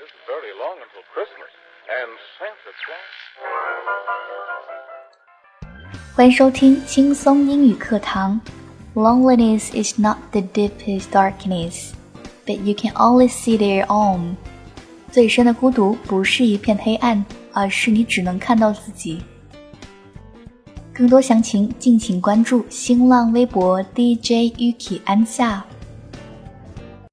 isn't very long until Christmas. And Santa Claus. 欢迎收听轻松英语课堂。Loneliness is not the deepest darkness, but you can only see their own. 最深的孤独不是一片黑暗，而是你只能看到自己。更多详情敬请关注新浪微博 DJ Yuki 安夏。